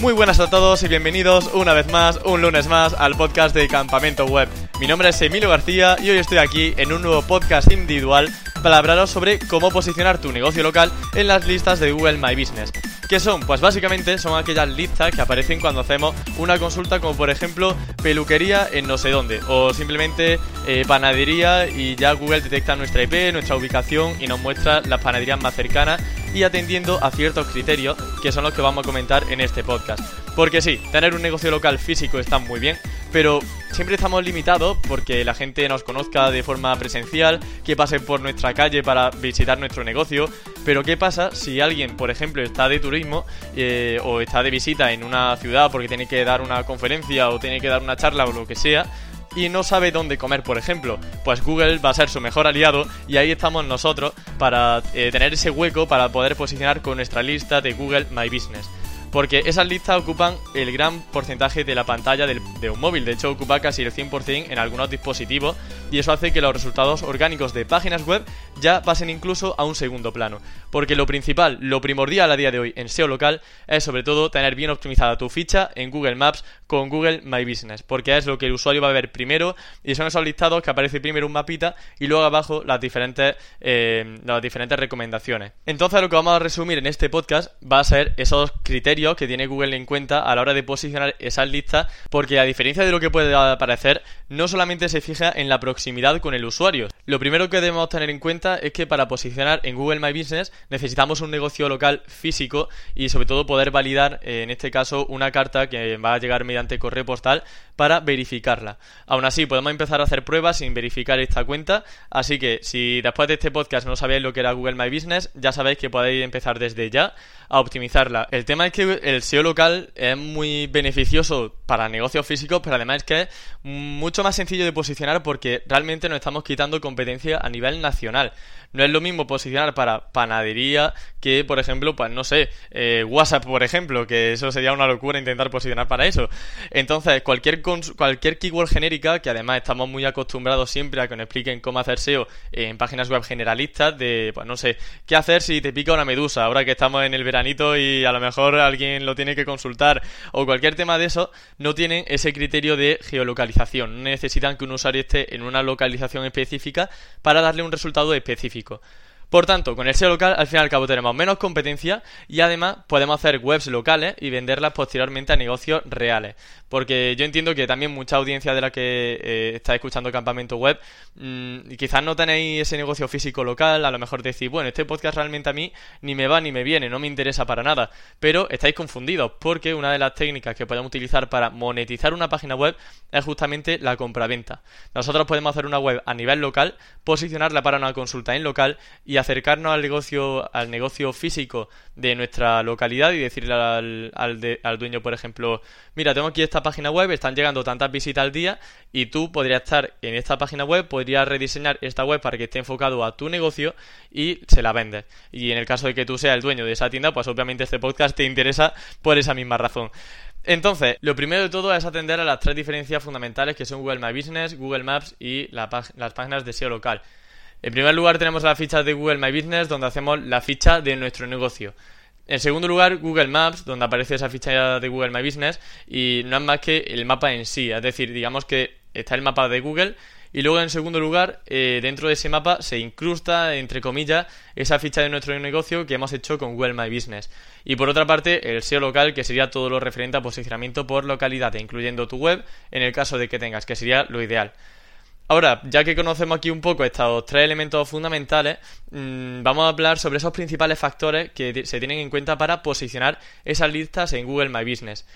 Muy buenas a todos y bienvenidos una vez más, un lunes más, al podcast de Campamento Web. Mi nombre es Emilio García y hoy estoy aquí en un nuevo podcast individual para hablaros sobre cómo posicionar tu negocio local en las listas de Google My Business. ¿Qué son? Pues básicamente son aquellas listas que aparecen cuando hacemos una consulta como por ejemplo peluquería en no sé dónde o simplemente eh, panadería y ya Google detecta nuestra IP, nuestra ubicación y nos muestra las panaderías más cercanas y atendiendo a ciertos criterios que son los que vamos a comentar en este podcast. Porque sí, tener un negocio local físico está muy bien, pero siempre estamos limitados porque la gente nos conozca de forma presencial, que pase por nuestra calle para visitar nuestro negocio. Pero ¿qué pasa si alguien, por ejemplo, está de turismo eh, o está de visita en una ciudad porque tiene que dar una conferencia o tiene que dar una charla o lo que sea? y no sabe dónde comer, por ejemplo, pues Google va a ser su mejor aliado y ahí estamos nosotros para eh, tener ese hueco para poder posicionar con nuestra lista de Google My Business porque esas listas ocupan el gran porcentaje de la pantalla de un móvil, de hecho ocupa casi el 100% en algunos dispositivos y eso hace que los resultados orgánicos de páginas web ya pasen incluso a un segundo plano, porque lo principal, lo primordial a día de hoy en SEO local es sobre todo tener bien optimizada tu ficha en Google Maps con Google My Business, porque es lo que el usuario va a ver primero y son esos listados que aparece primero un mapita y luego abajo las diferentes, eh, las diferentes recomendaciones. Entonces lo que vamos a resumir en este podcast va a ser esos criterios que tiene Google en cuenta a la hora de posicionar esas listas, porque a diferencia de lo que puede parecer, no solamente se fija en la proximidad con el usuario. Lo primero que debemos tener en cuenta es que para posicionar en Google My Business necesitamos un negocio local físico y sobre todo poder validar, eh, en este caso, una carta que va a llegar mediante correo postal para verificarla. Aún así, podemos empezar a hacer pruebas sin verificar esta cuenta, así que si después de este podcast no sabéis lo que era Google My Business, ya sabéis que podéis empezar desde ya a optimizarla. El tema es que el SEO local es muy beneficioso para negocios físicos, pero además es que es mucho más sencillo de posicionar porque realmente nos estamos quitando competencia a nivel nacional. No es lo mismo posicionar para panadería que, por ejemplo, pues no sé, eh, WhatsApp, por ejemplo, que eso sería una locura intentar posicionar para eso. Entonces, cualquier, cualquier keyword genérica, que además estamos muy acostumbrados siempre a que nos expliquen cómo hacer SEO en páginas web generalistas, de, pues no sé, qué hacer si te pica una medusa, ahora que estamos en el veranito y a lo mejor alguien lo tiene que consultar, o cualquier tema de eso, no tienen ese criterio de geolocalización. Necesitan que un usuario esté en una localización específica para darle un resultado específico. Por tanto, con el SEO local al fin y al cabo tenemos menos competencia y además podemos hacer webs locales y venderlas posteriormente a negocios reales. Porque yo entiendo que también mucha audiencia de la que eh, está escuchando Campamento Web, mmm, quizás no tenéis ese negocio físico local, a lo mejor decís, bueno, este podcast realmente a mí ni me va ni me viene, no me interesa para nada. Pero estáis confundidos porque una de las técnicas que podemos utilizar para monetizar una página web es justamente la compraventa. Nosotros podemos hacer una web a nivel local, posicionarla para una consulta en local y acercarnos al negocio, al negocio físico de nuestra localidad y decirle al, al, dueño, por ejemplo, mira, tengo aquí esta página web, están llegando tantas visitas al día y tú podrías estar en esta página web, podrías rediseñar esta web para que esté enfocado a tu negocio y se la vendes. Y en el caso de que tú seas el dueño de esa tienda, pues obviamente este podcast te interesa por esa misma razón. Entonces, lo primero de todo es atender a las tres diferencias fundamentales que son Google My Business, Google Maps y las páginas de SEO local. En primer lugar tenemos la ficha de Google My Business donde hacemos la ficha de nuestro negocio. En segundo lugar, Google Maps, donde aparece esa ficha de Google My Business y no es más que el mapa en sí, es decir, digamos que está el mapa de Google y luego en segundo lugar, eh, dentro de ese mapa se incrusta, entre comillas, esa ficha de nuestro negocio que hemos hecho con Google My Business. Y por otra parte, el SEO local, que sería todo lo referente a posicionamiento por localidad, incluyendo tu web, en el caso de que tengas, que sería lo ideal. Ahora, ya que conocemos aquí un poco estos tres elementos fundamentales, mm, vamos a hablar sobre esos principales factores que se tienen en cuenta para posicionar esas listas en Google My Business.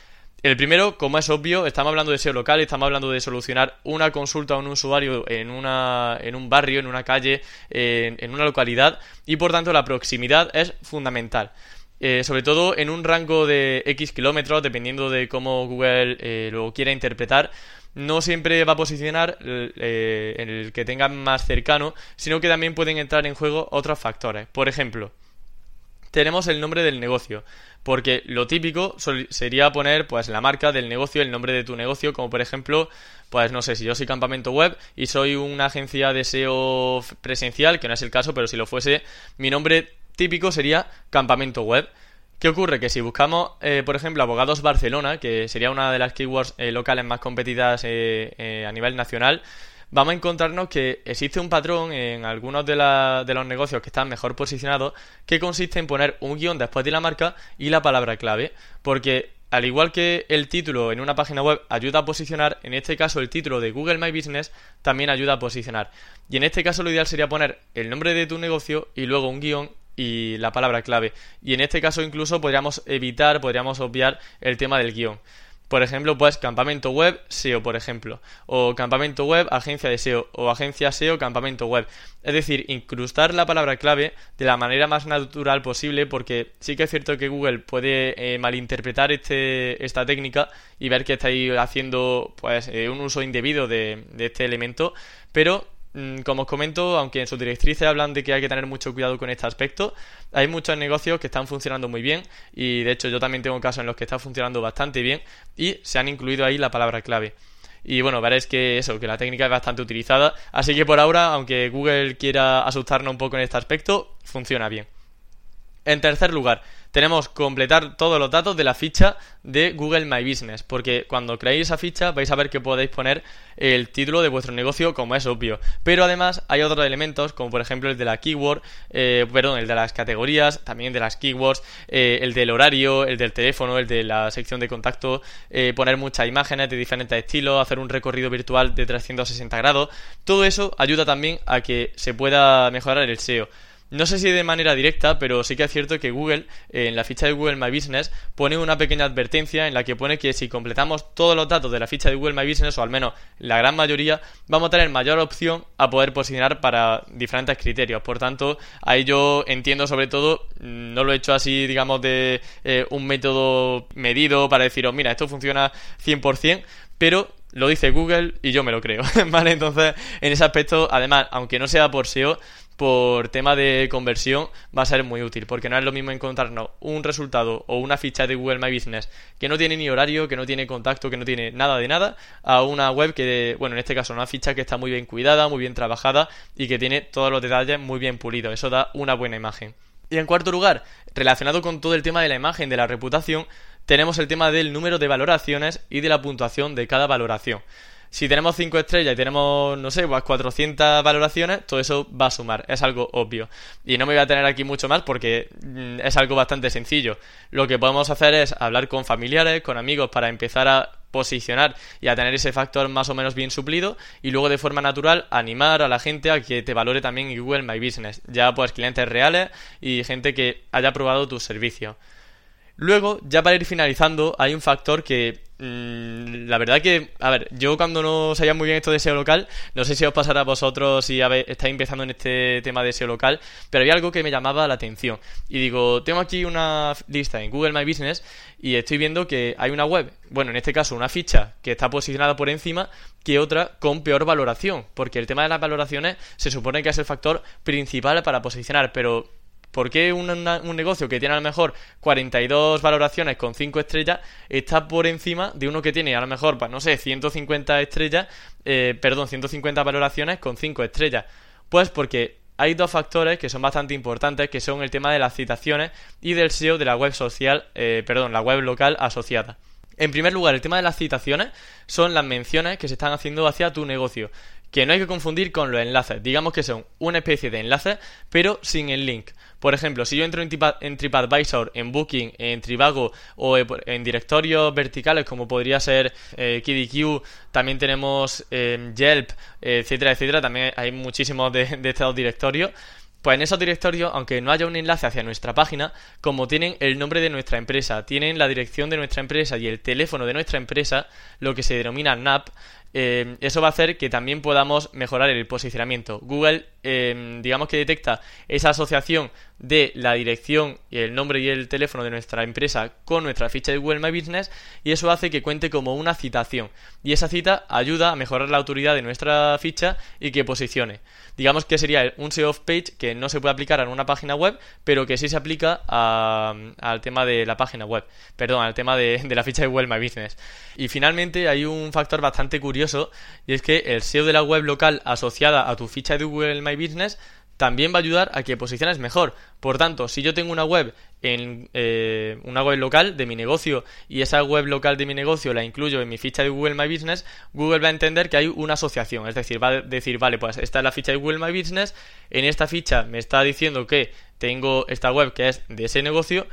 El primero, como es obvio, estamos hablando de SEO local, estamos hablando de solucionar una consulta a un usuario en, una, en un barrio, en una calle, en, una localidad, y por tanto la proximidad es fundamental. Eh, sobre todo en un rango de X kilómetros, dependiendo de cómo Google eh, lo quiera interpretar, no siempre va a posicionar eh, el que tenga más cercano, sino que también pueden entrar en juego otros factores. Por ejemplo, tenemos el nombre del negocio, porque lo típico sería poner pues la marca del negocio, el nombre de tu negocio, como por ejemplo, pues no sé, si yo soy campamento web y soy una agencia de SEO presencial, que no es el caso, pero si lo fuese, mi nombre típico sería campamento web ¿Qué ocurre? Que si buscamos, eh, por ejemplo, abogados Barcelona, que sería una de las keywords eh, locales más competidas eh, a nivel nacional, vamos a encontrarnos que existe un patrón en algunos de, de, los negocios que están mejor posicionados que consiste en poner un guion después de la marca y la palabra clave. Porque al igual que el título en una página web ayuda a posicionar, en este caso el título de Google My Business también ayuda a posicionar. Y en este caso lo ideal sería poner el nombre de tu negocio y luego un guion y la palabra clave. Y en este caso incluso podríamos evitar, podríamos obviar el tema del guion. Por ejemplo, pues campamento web SEO, por ejemplo, o campamento web agencia de SEO, o agencia SEO campamento web. Es decir, incrustar la palabra clave de la manera más natural posible, porque sí que es cierto que Google puede eh, malinterpretar este, esta técnica y ver que estáis haciendo pues eh, un uso indebido de, este elemento, pero como os comento, aunque en sus directrices hablan de que hay que tener mucho cuidado con este aspecto, hay muchos negocios que están funcionando muy bien y de hecho yo también tengo casos en los que está funcionando bastante bien y se han incluido ahí la palabra clave. Y bueno, veréis que eso, que la técnica es bastante utilizada, así que por ahora, aunque Google quiera asustarnos un poco en este aspecto, funciona bien. En tercer lugar, tenemos completar todos los datos de la ficha de Google My Business, porque cuando creéis esa ficha vais a ver que podéis poner el título de vuestro negocio, como es obvio. Pero además hay otros elementos, como por ejemplo el de la keyword, eh, perdón, el de las categorías, también de las keywords, eh, el del horario, el del teléfono, el de la sección de contacto, eh, poner muchas imágenes de diferentes estilos, hacer un recorrido virtual de 360 grados. Todo eso ayuda también a que se pueda mejorar el SEO. No sé si de manera directa, pero sí que es cierto que Google, eh, en la ficha de Google My Business, pone una pequeña advertencia en la que pone que si completamos todos los datos de la ficha de Google My Business, o al menos la gran mayoría, vamos a tener mayor opción a poder posicionar para diferentes criterios. Por tanto, ahí yo entiendo sobre todo, mm, no lo he hecho así, digamos, de eh, un método medido para deciros, mira, esto funciona 100%, pero lo dice Google y yo me lo creo, ¿vale? Entonces, en ese aspecto, además, aunque no sea por SEO, por tema de conversión va a ser muy útil, porque no es lo mismo encontrarnos un resultado o una ficha de Google My Business que no tiene ni horario, que no tiene contacto, que no tiene nada de nada, a una web que, bueno, en este caso una ficha que está muy bien cuidada, muy bien trabajada y que tiene todos los detalles muy bien pulidos. Eso da una buena imagen. Y en cuarto lugar, relacionado con todo el tema de la imagen, de la reputación, tenemos el tema del número de valoraciones y de la puntuación de cada valoración. Si tenemos 5 estrellas y tenemos, no sé, pues 400 valoraciones, todo eso va a sumar, es algo obvio. Y no me voy a tener aquí mucho más porque mm, es algo bastante sencillo. Lo que podemos hacer es hablar con familiares, con amigos para empezar a posicionar y a tener ese factor más o menos bien suplido y luego de forma natural animar a la gente a que te valore también Google My Business, ya pues clientes reales y gente que haya probado tus servicios. Luego, ya para ir finalizando, hay un factor que mm, la verdad que, a ver, yo cuando no sabía muy bien esto de SEO local, no sé si os pasará a vosotros si estáis empezando en este tema de SEO local, pero había algo que me llamaba la atención. Y digo, tengo aquí una lista en Google My Business y estoy viendo que hay una web, bueno, en este caso una ficha que está posicionada por encima que otra con peor valoración, porque el tema de las valoraciones se supone que es el factor principal para posicionar, pero ¿Por qué un, negocio que tiene a lo mejor 42 valoraciones con 5 estrellas está por encima de uno que tiene a lo mejor, pues no sé, 150 estrellas, eh, perdón, 150 valoraciones con 5 estrellas? Pues porque hay dos factores que son bastante importantes, que son el tema de las citaciones y del SEO de la web social, eh, perdón, la web local asociada. En primer lugar, el tema de las citaciones son las menciones que se están haciendo hacia tu negocio que no hay que confundir con los enlaces. Digamos que son una especie de enlaces, pero sin el link. Por ejemplo, si yo entro en, TripAdvisor, en Booking, en Trivago o en directorios verticales como podría ser eh, KDQ, también tenemos eh, Yelp, etcétera, etcétera, también hay muchísimos de, de estos directorios. Pues en esos directorios, aunque no haya un enlace hacia nuestra página, como tienen el nombre de nuestra empresa, tienen la dirección de nuestra empresa y el teléfono de nuestra empresa, lo que se denomina NAP, eh, eso va a hacer que también podamos mejorar el posicionamiento. Google, eh, digamos que detecta esa asociación de la dirección y el nombre y el teléfono de nuestra empresa con nuestra ficha de Google My Business y eso hace que cuente como una citación. Y esa cita ayuda a mejorar la autoridad de nuestra ficha y que posicione. Digamos que sería un SEO page que no se puede aplicar en una página web, pero que sí se aplica al tema de la página web, perdón, al tema de, de la ficha de Google My Business. Y finalmente hay un factor bastante curioso y es que el SEO de la web local asociada a tu ficha de Google My Business también va a ayudar a que posiciones mejor. Por tanto, si yo tengo una web en eh, una web local de mi negocio y esa web local de mi negocio la incluyo en mi ficha de Google My Business, Google va a entender que hay una asociación, es decir, va a decir, vale, pues esta es la ficha de Google My Business, en esta ficha me está diciendo que tengo esta web que es de ese negocio,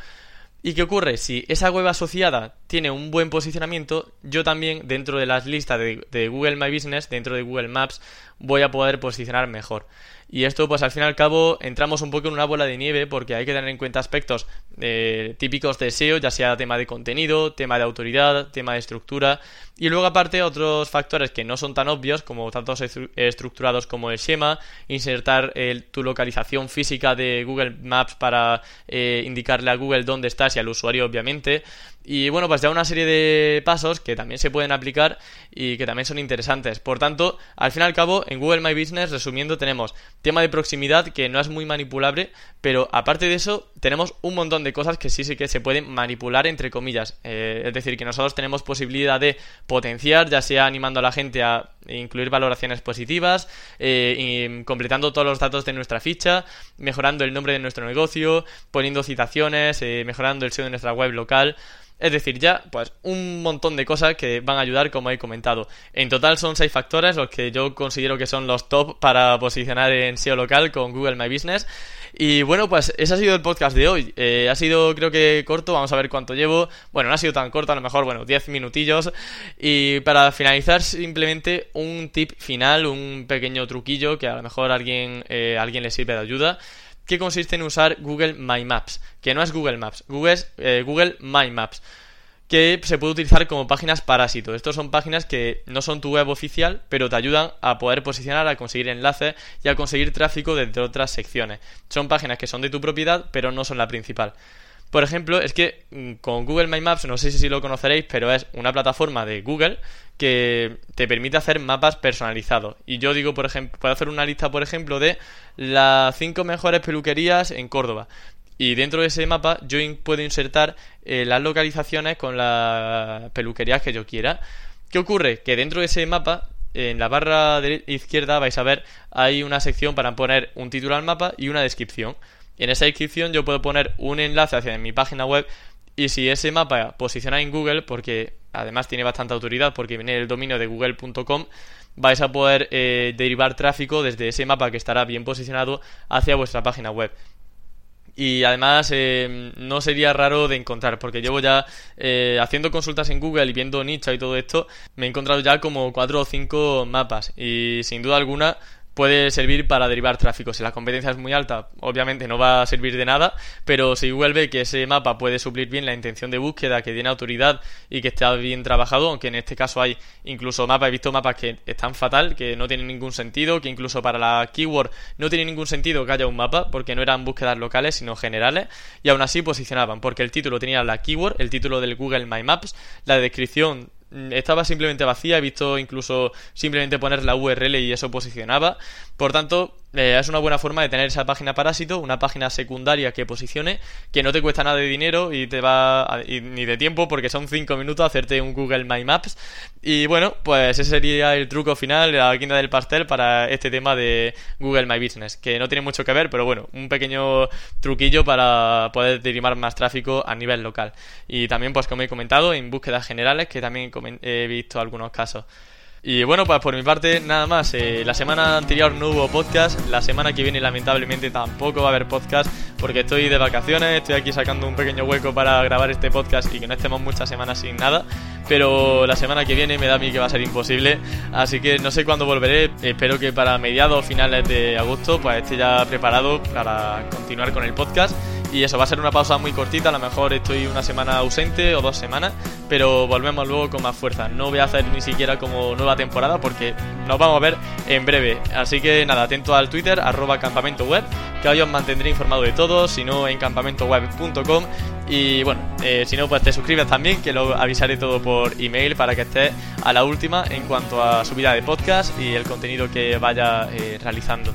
¿Y qué ocurre? Si esa web asociada tiene un buen posicionamiento, yo también dentro de las listas de, de, Google My Business, dentro de Google Maps, voy a poder posicionar mejor. Y esto, pues al fin y al cabo, entramos un poco en una bola de nieve porque hay que tener en cuenta aspectos eh, típicos de SEO, ya sea tema de contenido, tema de autoridad, tema de estructura. Y luego, aparte, otros factores que no son tan obvios, como tantos estructurados como el schema, insertar tu localización física de Google Maps para eh, indicarle a Google dónde estás y al usuario, obviamente. Y bueno, pues ya una serie de pasos que también se pueden aplicar y que también son interesantes. Por tanto, al fin y al cabo, en Google My Business, resumiendo, tenemos tema de proximidad que no es muy manipulable, pero aparte de eso, tenemos un montón de cosas que sí, sí que se pueden manipular, entre comillas. Eh, es decir, que nosotros tenemos posibilidad de potenciar, ya sea animando a la gente a incluir valoraciones positivas, eh, completando todos los datos de nuestra ficha, mejorando el nombre de nuestro negocio, poniendo citaciones, eh, mejorando el SEO de nuestra web local. Es decir, ya, pues un montón de cosas que van a ayudar, como he comentado. En total son seis factores los que yo considero que son los top para posicionar en SEO local con Google My Business. Y bueno, pues ese ha sido el podcast de hoy. Eh, ha sido, creo que corto, vamos a ver cuánto llevo. Bueno, no ha sido tan corto, a lo mejor, bueno, 10 minutillos. Y para finalizar, simplemente un tip final, un pequeño truquillo que a lo mejor alguien, eh, alguien le sirve de ayuda que consiste en usar Google My Maps, que no es Google Maps, Google es eh, Google My Maps, que se puede utilizar como páginas parásito. Estos son páginas que no son tu web oficial, pero te ayudan a poder posicionar, a conseguir enlaces y a conseguir tráfico desde otras secciones. Son páginas que son de tu propiedad, pero no son la principal. Por ejemplo, es que mm, con Google My Maps, no sé si lo conoceréis, pero es una plataforma de Google que te permite hacer mapas personalizados. Y yo digo, por ejemplo, puedo hacer una lista, por ejemplo, de las 5 mejores peluquerías en Córdoba. Y dentro de ese mapa yo puedo insertar eh, las localizaciones con las peluquerías que yo quiera. ¿Qué ocurre? Que dentro de ese mapa en la barra de izquierda vais a ver hay una sección para poner un título al mapa y una descripción. Y en esa descripción yo puedo poner un enlace hacia mi página web y si ese mapa posiciona en Google, porque además tiene bastante autoridad porque viene el dominio de google.com, vais a poder eh, derivar tráfico desde ese mapa que estará bien posicionado hacia vuestra página web. Y además eh, no sería raro de encontrar, porque llevo ya eh, haciendo consultas en Google y viendo nicho y todo esto, me he encontrado ya como 4 o 5 mapas. Y sin duda alguna puede servir para derivar tráfico. Si la competencia es muy alta, obviamente no va a servir de nada, pero si Google ve que ese mapa puede suplir bien la intención de búsqueda, que tiene autoridad y que está bien trabajado, aunque en este caso hay incluso mapas, he visto mapas que están fatal, que no tienen ningún sentido, que incluso para la keyword no tiene ningún sentido que haya un mapa, porque no eran búsquedas locales, sino generales, y aún así posicionaban, porque el título tenía la keyword, el título del Google My Maps, la descripción estaba simplemente vacía, he visto incluso simplemente poner la URL y eso posicionaba. Por tanto, es una buena forma de tener esa página parásito, una página secundaria que posicione, que no te cuesta nada de dinero y te va ni de tiempo porque son 5 minutos hacerte un Google My Maps. Y bueno, pues ese sería el truco final, la quinta del pastel para este tema de Google My Business, que no tiene mucho que ver, pero bueno, un pequeño truquillo para poder derivar más tráfico a nivel local. Y también, pues como he comentado, en búsquedas generales, que también he visto algunos casos. Y bueno, pues por mi parte, nada más. Eh, la semana anterior no hubo podcast. La semana que viene, lamentablemente, tampoco va a haber podcast. Porque estoy de vacaciones. Estoy aquí sacando un pequeño hueco para grabar este podcast y que no estemos muchas semanas sin nada. Pero la semana que viene me da a mí que va a ser imposible. Así que no sé cuándo volveré. Espero que para mediados o finales de agosto, pues esté ya preparado para continuar con el podcast. Y eso va a ser una pausa muy cortita, a lo mejor estoy una semana ausente o dos semanas, pero volvemos luego con más fuerza. No voy a hacer ni siquiera como nueva temporada porque nos vamos a ver en breve. Así que nada, atento al Twitter, arroba campamento web, que hoy os mantendré informado de todo, si no en campamentoweb.com. Y bueno, eh, si no, pues te suscribes también, que lo avisaré todo por email para que estés a la última en cuanto a subida de podcast y el contenido que vaya eh, realizando.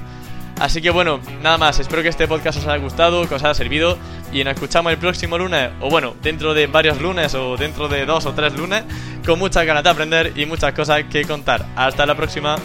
Así que bueno, nada más, espero que este podcast os haya gustado, que os haya servido y nos escuchamos el próximo lunes, o bueno, dentro de varios lunes o dentro de dos o tres lunes, con muchas ganas de aprender y muchas cosas que contar. Hasta la próxima.